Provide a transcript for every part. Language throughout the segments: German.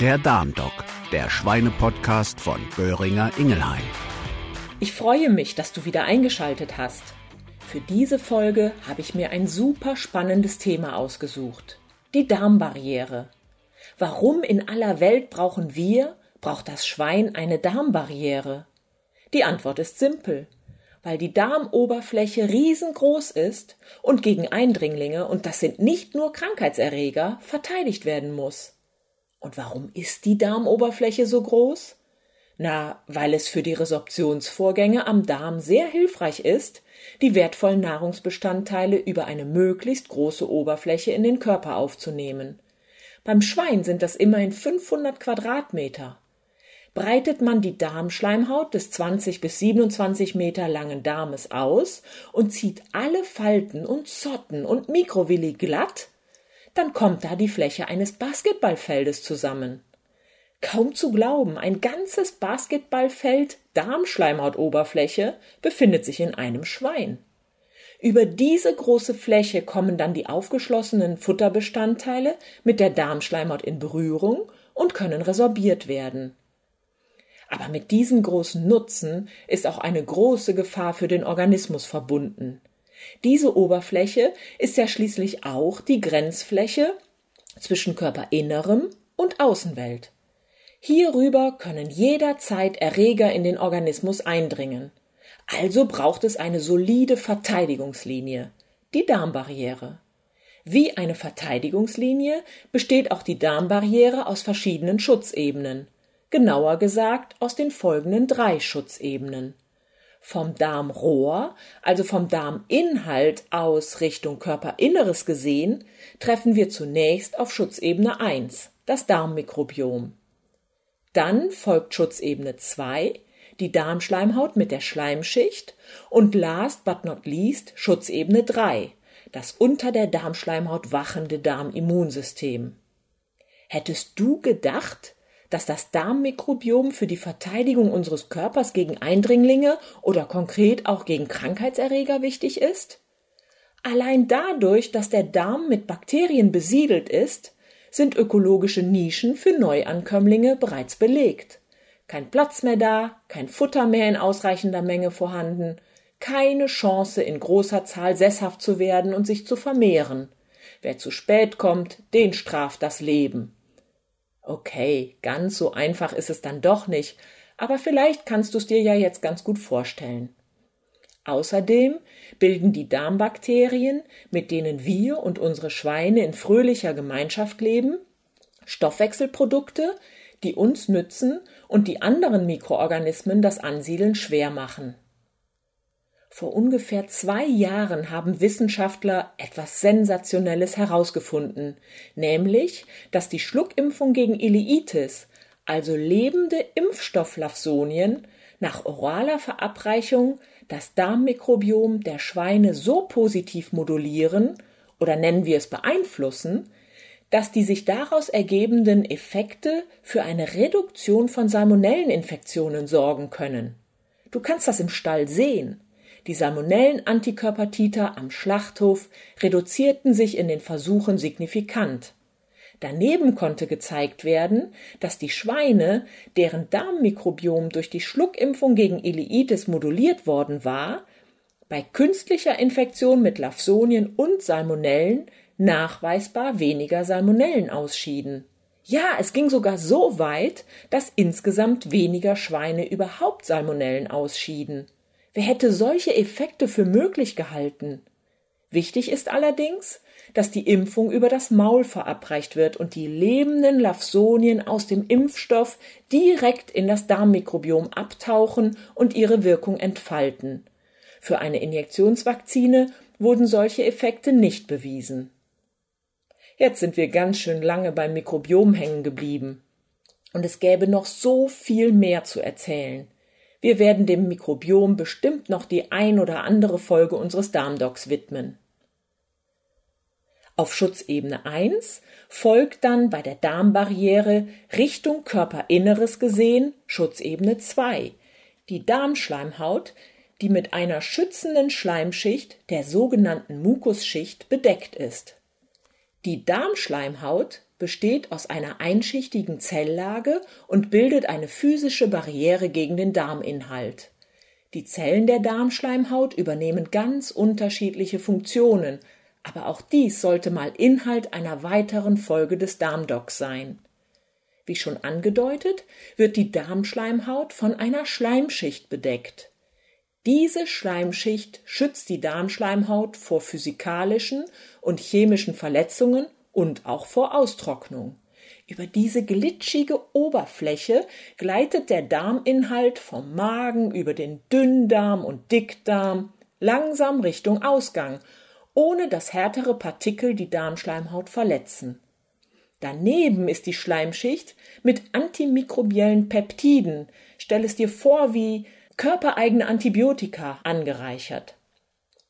Der Darmdoc, der Schweinepodcast von Böhringer Ingelheim. Ich freue mich, dass du wieder eingeschaltet hast. Für diese Folge habe ich mir ein super spannendes Thema ausgesucht. Die Darmbarriere. Warum in aller Welt brauchen wir, braucht das Schwein eine Darmbarriere? Die Antwort ist simpel weil die Darmoberfläche riesengroß ist und gegen Eindringlinge, und das sind nicht nur Krankheitserreger, verteidigt werden muss. Und warum ist die Darmoberfläche so groß? Na, weil es für die Resorptionsvorgänge am Darm sehr hilfreich ist, die wertvollen Nahrungsbestandteile über eine möglichst große Oberfläche in den Körper aufzunehmen. Beim Schwein sind das immerhin 500 Quadratmeter breitet man die Darmschleimhaut des 20 bis 27 Meter langen Darmes aus und zieht alle Falten und Zotten und Mikrovilli glatt, dann kommt da die Fläche eines Basketballfeldes zusammen. Kaum zu glauben, ein ganzes Basketballfeld Darmschleimhautoberfläche befindet sich in einem Schwein. Über diese große Fläche kommen dann die aufgeschlossenen Futterbestandteile mit der Darmschleimhaut in Berührung und können resorbiert werden. Aber mit diesem großen Nutzen ist auch eine große Gefahr für den Organismus verbunden. Diese Oberfläche ist ja schließlich auch die Grenzfläche zwischen Körperinnerem und Außenwelt. Hierüber können jederzeit Erreger in den Organismus eindringen. Also braucht es eine solide Verteidigungslinie, die Darmbarriere. Wie eine Verteidigungslinie besteht auch die Darmbarriere aus verschiedenen Schutzebenen genauer gesagt aus den folgenden drei Schutzebenen. Vom Darmrohr, also vom Darminhalt aus Richtung Körperinneres gesehen, treffen wir zunächst auf Schutzebene 1, das Darmmikrobiom. Dann folgt Schutzebene 2, die Darmschleimhaut mit der Schleimschicht und last but not least Schutzebene 3, das unter der Darmschleimhaut wachende Darmimmunsystem. Hättest du gedacht, dass das Darmmikrobiom für die Verteidigung unseres Körpers gegen Eindringlinge oder konkret auch gegen Krankheitserreger wichtig ist? Allein dadurch, dass der Darm mit Bakterien besiedelt ist, sind ökologische Nischen für Neuankömmlinge bereits belegt. Kein Platz mehr da, kein Futter mehr in ausreichender Menge vorhanden, keine Chance in großer Zahl sesshaft zu werden und sich zu vermehren. Wer zu spät kommt, den straft das Leben. Okay, ganz so einfach ist es dann doch nicht, aber vielleicht kannst du es dir ja jetzt ganz gut vorstellen. Außerdem bilden die Darmbakterien, mit denen wir und unsere Schweine in fröhlicher Gemeinschaft leben, Stoffwechselprodukte, die uns nützen und die anderen Mikroorganismen das Ansiedeln schwer machen. Vor ungefähr zwei Jahren haben Wissenschaftler etwas Sensationelles herausgefunden, nämlich, dass die Schluckimpfung gegen Ileitis, also lebende Impfstofflafsonien, nach oraler Verabreichung das Darmmikrobiom der Schweine so positiv modulieren oder nennen wir es beeinflussen, dass die sich daraus ergebenden Effekte für eine Reduktion von Salmonelleninfektionen sorgen können. Du kannst das im Stall sehen. Die Salmonellen-Antikörpertiter am Schlachthof reduzierten sich in den Versuchen signifikant. Daneben konnte gezeigt werden, dass die Schweine, deren Darmmikrobiom durch die Schluckimpfung gegen Ileitis moduliert worden war, bei künstlicher Infektion mit Lawsonien und Salmonellen nachweisbar weniger Salmonellen ausschieden. Ja, es ging sogar so weit, dass insgesamt weniger Schweine überhaupt Salmonellen ausschieden. Wer hätte solche Effekte für möglich gehalten? Wichtig ist allerdings, dass die Impfung über das Maul verabreicht wird und die lebenden Lawsonien aus dem Impfstoff direkt in das Darmmikrobiom abtauchen und ihre Wirkung entfalten. Für eine Injektionsvakzine wurden solche Effekte nicht bewiesen. Jetzt sind wir ganz schön lange beim Mikrobiom hängen geblieben. Und es gäbe noch so viel mehr zu erzählen. Wir werden dem Mikrobiom bestimmt noch die ein oder andere Folge unseres Darmdocs widmen. Auf Schutzebene 1 folgt dann bei der Darmbarriere Richtung Körperinneres gesehen Schutzebene 2, die Darmschleimhaut, die mit einer schützenden Schleimschicht, der sogenannten Mukusschicht, bedeckt ist. Die Darmschleimhaut besteht aus einer einschichtigen Zelllage und bildet eine physische Barriere gegen den Darminhalt. Die Zellen der Darmschleimhaut übernehmen ganz unterschiedliche Funktionen, aber auch dies sollte mal Inhalt einer weiteren Folge des Darmdocs sein. Wie schon angedeutet, wird die Darmschleimhaut von einer Schleimschicht bedeckt. Diese Schleimschicht schützt die Darmschleimhaut vor physikalischen und chemischen Verletzungen und auch vor Austrocknung. Über diese glitschige Oberfläche gleitet der Darminhalt vom Magen über den Dünndarm und Dickdarm langsam Richtung Ausgang, ohne dass härtere Partikel die Darmschleimhaut verletzen. Daneben ist die Schleimschicht mit antimikrobiellen Peptiden, stell es dir vor wie körpereigene Antibiotika angereichert.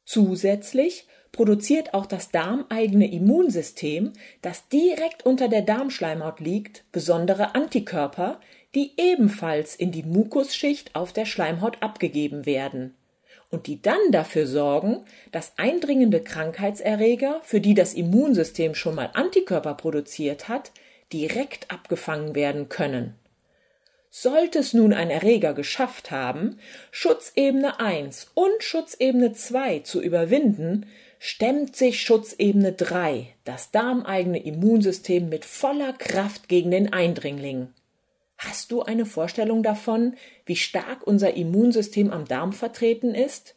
Zusätzlich produziert auch das darmeigene Immunsystem, das direkt unter der Darmschleimhaut liegt, besondere Antikörper, die ebenfalls in die Mukusschicht auf der Schleimhaut abgegeben werden und die dann dafür sorgen, dass eindringende Krankheitserreger, für die das Immunsystem schon mal Antikörper produziert hat, direkt abgefangen werden können. Sollte es nun ein Erreger geschafft haben, Schutzebene 1 und Schutzebene 2 zu überwinden, stemmt sich Schutzebene 3, das darmeigene Immunsystem, mit voller Kraft gegen den Eindringling. Hast du eine Vorstellung davon, wie stark unser Immunsystem am Darm vertreten ist?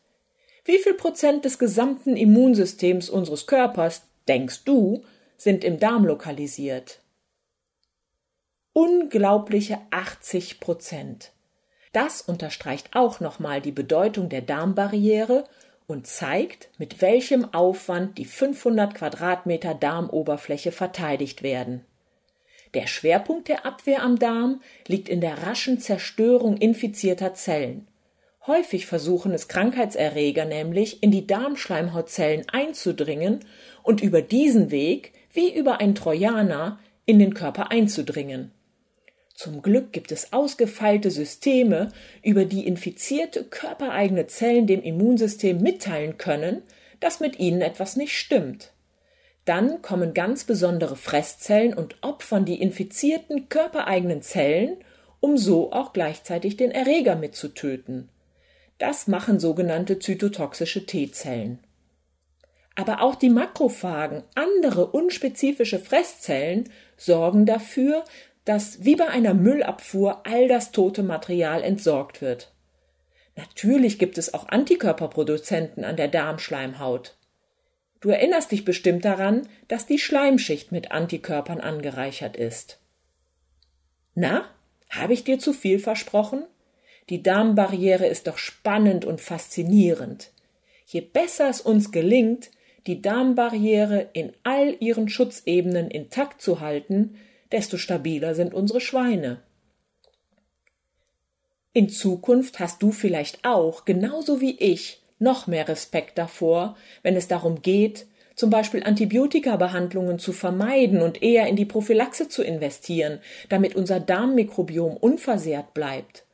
Wie viel Prozent des gesamten Immunsystems unseres Körpers, denkst du, sind im Darm lokalisiert? Unglaubliche 80 Prozent. Das unterstreicht auch nochmal die Bedeutung der Darmbarriere und zeigt, mit welchem Aufwand die 500 Quadratmeter Darmoberfläche verteidigt werden. Der Schwerpunkt der Abwehr am Darm liegt in der raschen Zerstörung infizierter Zellen. Häufig versuchen es Krankheitserreger nämlich in die Darmschleimhautzellen einzudringen und über diesen Weg, wie über ein Trojaner, in den Körper einzudringen. Zum Glück gibt es ausgefeilte Systeme, über die infizierte körpereigene Zellen dem Immunsystem mitteilen können, dass mit ihnen etwas nicht stimmt. Dann kommen ganz besondere Fresszellen und opfern die infizierten körpereigenen Zellen, um so auch gleichzeitig den Erreger mitzutöten. Das machen sogenannte zytotoxische T-Zellen. Aber auch die Makrophagen, andere unspezifische Fresszellen, sorgen dafür, dass wie bei einer Müllabfuhr all das tote Material entsorgt wird. Natürlich gibt es auch Antikörperproduzenten an der Darmschleimhaut. Du erinnerst dich bestimmt daran, dass die Schleimschicht mit Antikörpern angereichert ist. Na, habe ich dir zu viel versprochen? Die Darmbarriere ist doch spannend und faszinierend. Je besser es uns gelingt, die Darmbarriere in all ihren Schutzebenen intakt zu halten, desto stabiler sind unsere Schweine. In Zukunft hast du vielleicht auch, genauso wie ich, noch mehr Respekt davor, wenn es darum geht, zum Beispiel Antibiotikabehandlungen zu vermeiden und eher in die Prophylaxe zu investieren, damit unser Darmmikrobiom unversehrt bleibt.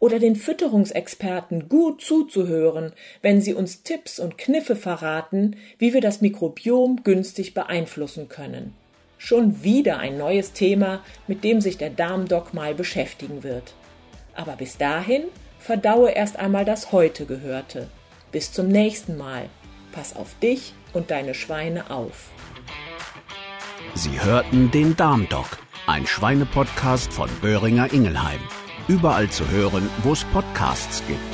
Oder den Fütterungsexperten gut zuzuhören, wenn sie uns Tipps und Kniffe verraten, wie wir das Mikrobiom günstig beeinflussen können. Schon wieder ein neues Thema, mit dem sich der Darmdoc mal beschäftigen wird. Aber bis dahin verdaue erst einmal das heute Gehörte. Bis zum nächsten Mal. Pass auf dich und deine Schweine auf. Sie hörten den Darmdoc, ein Schweinepodcast von Böhringer Ingelheim. Überall zu hören, wo es Podcasts gibt.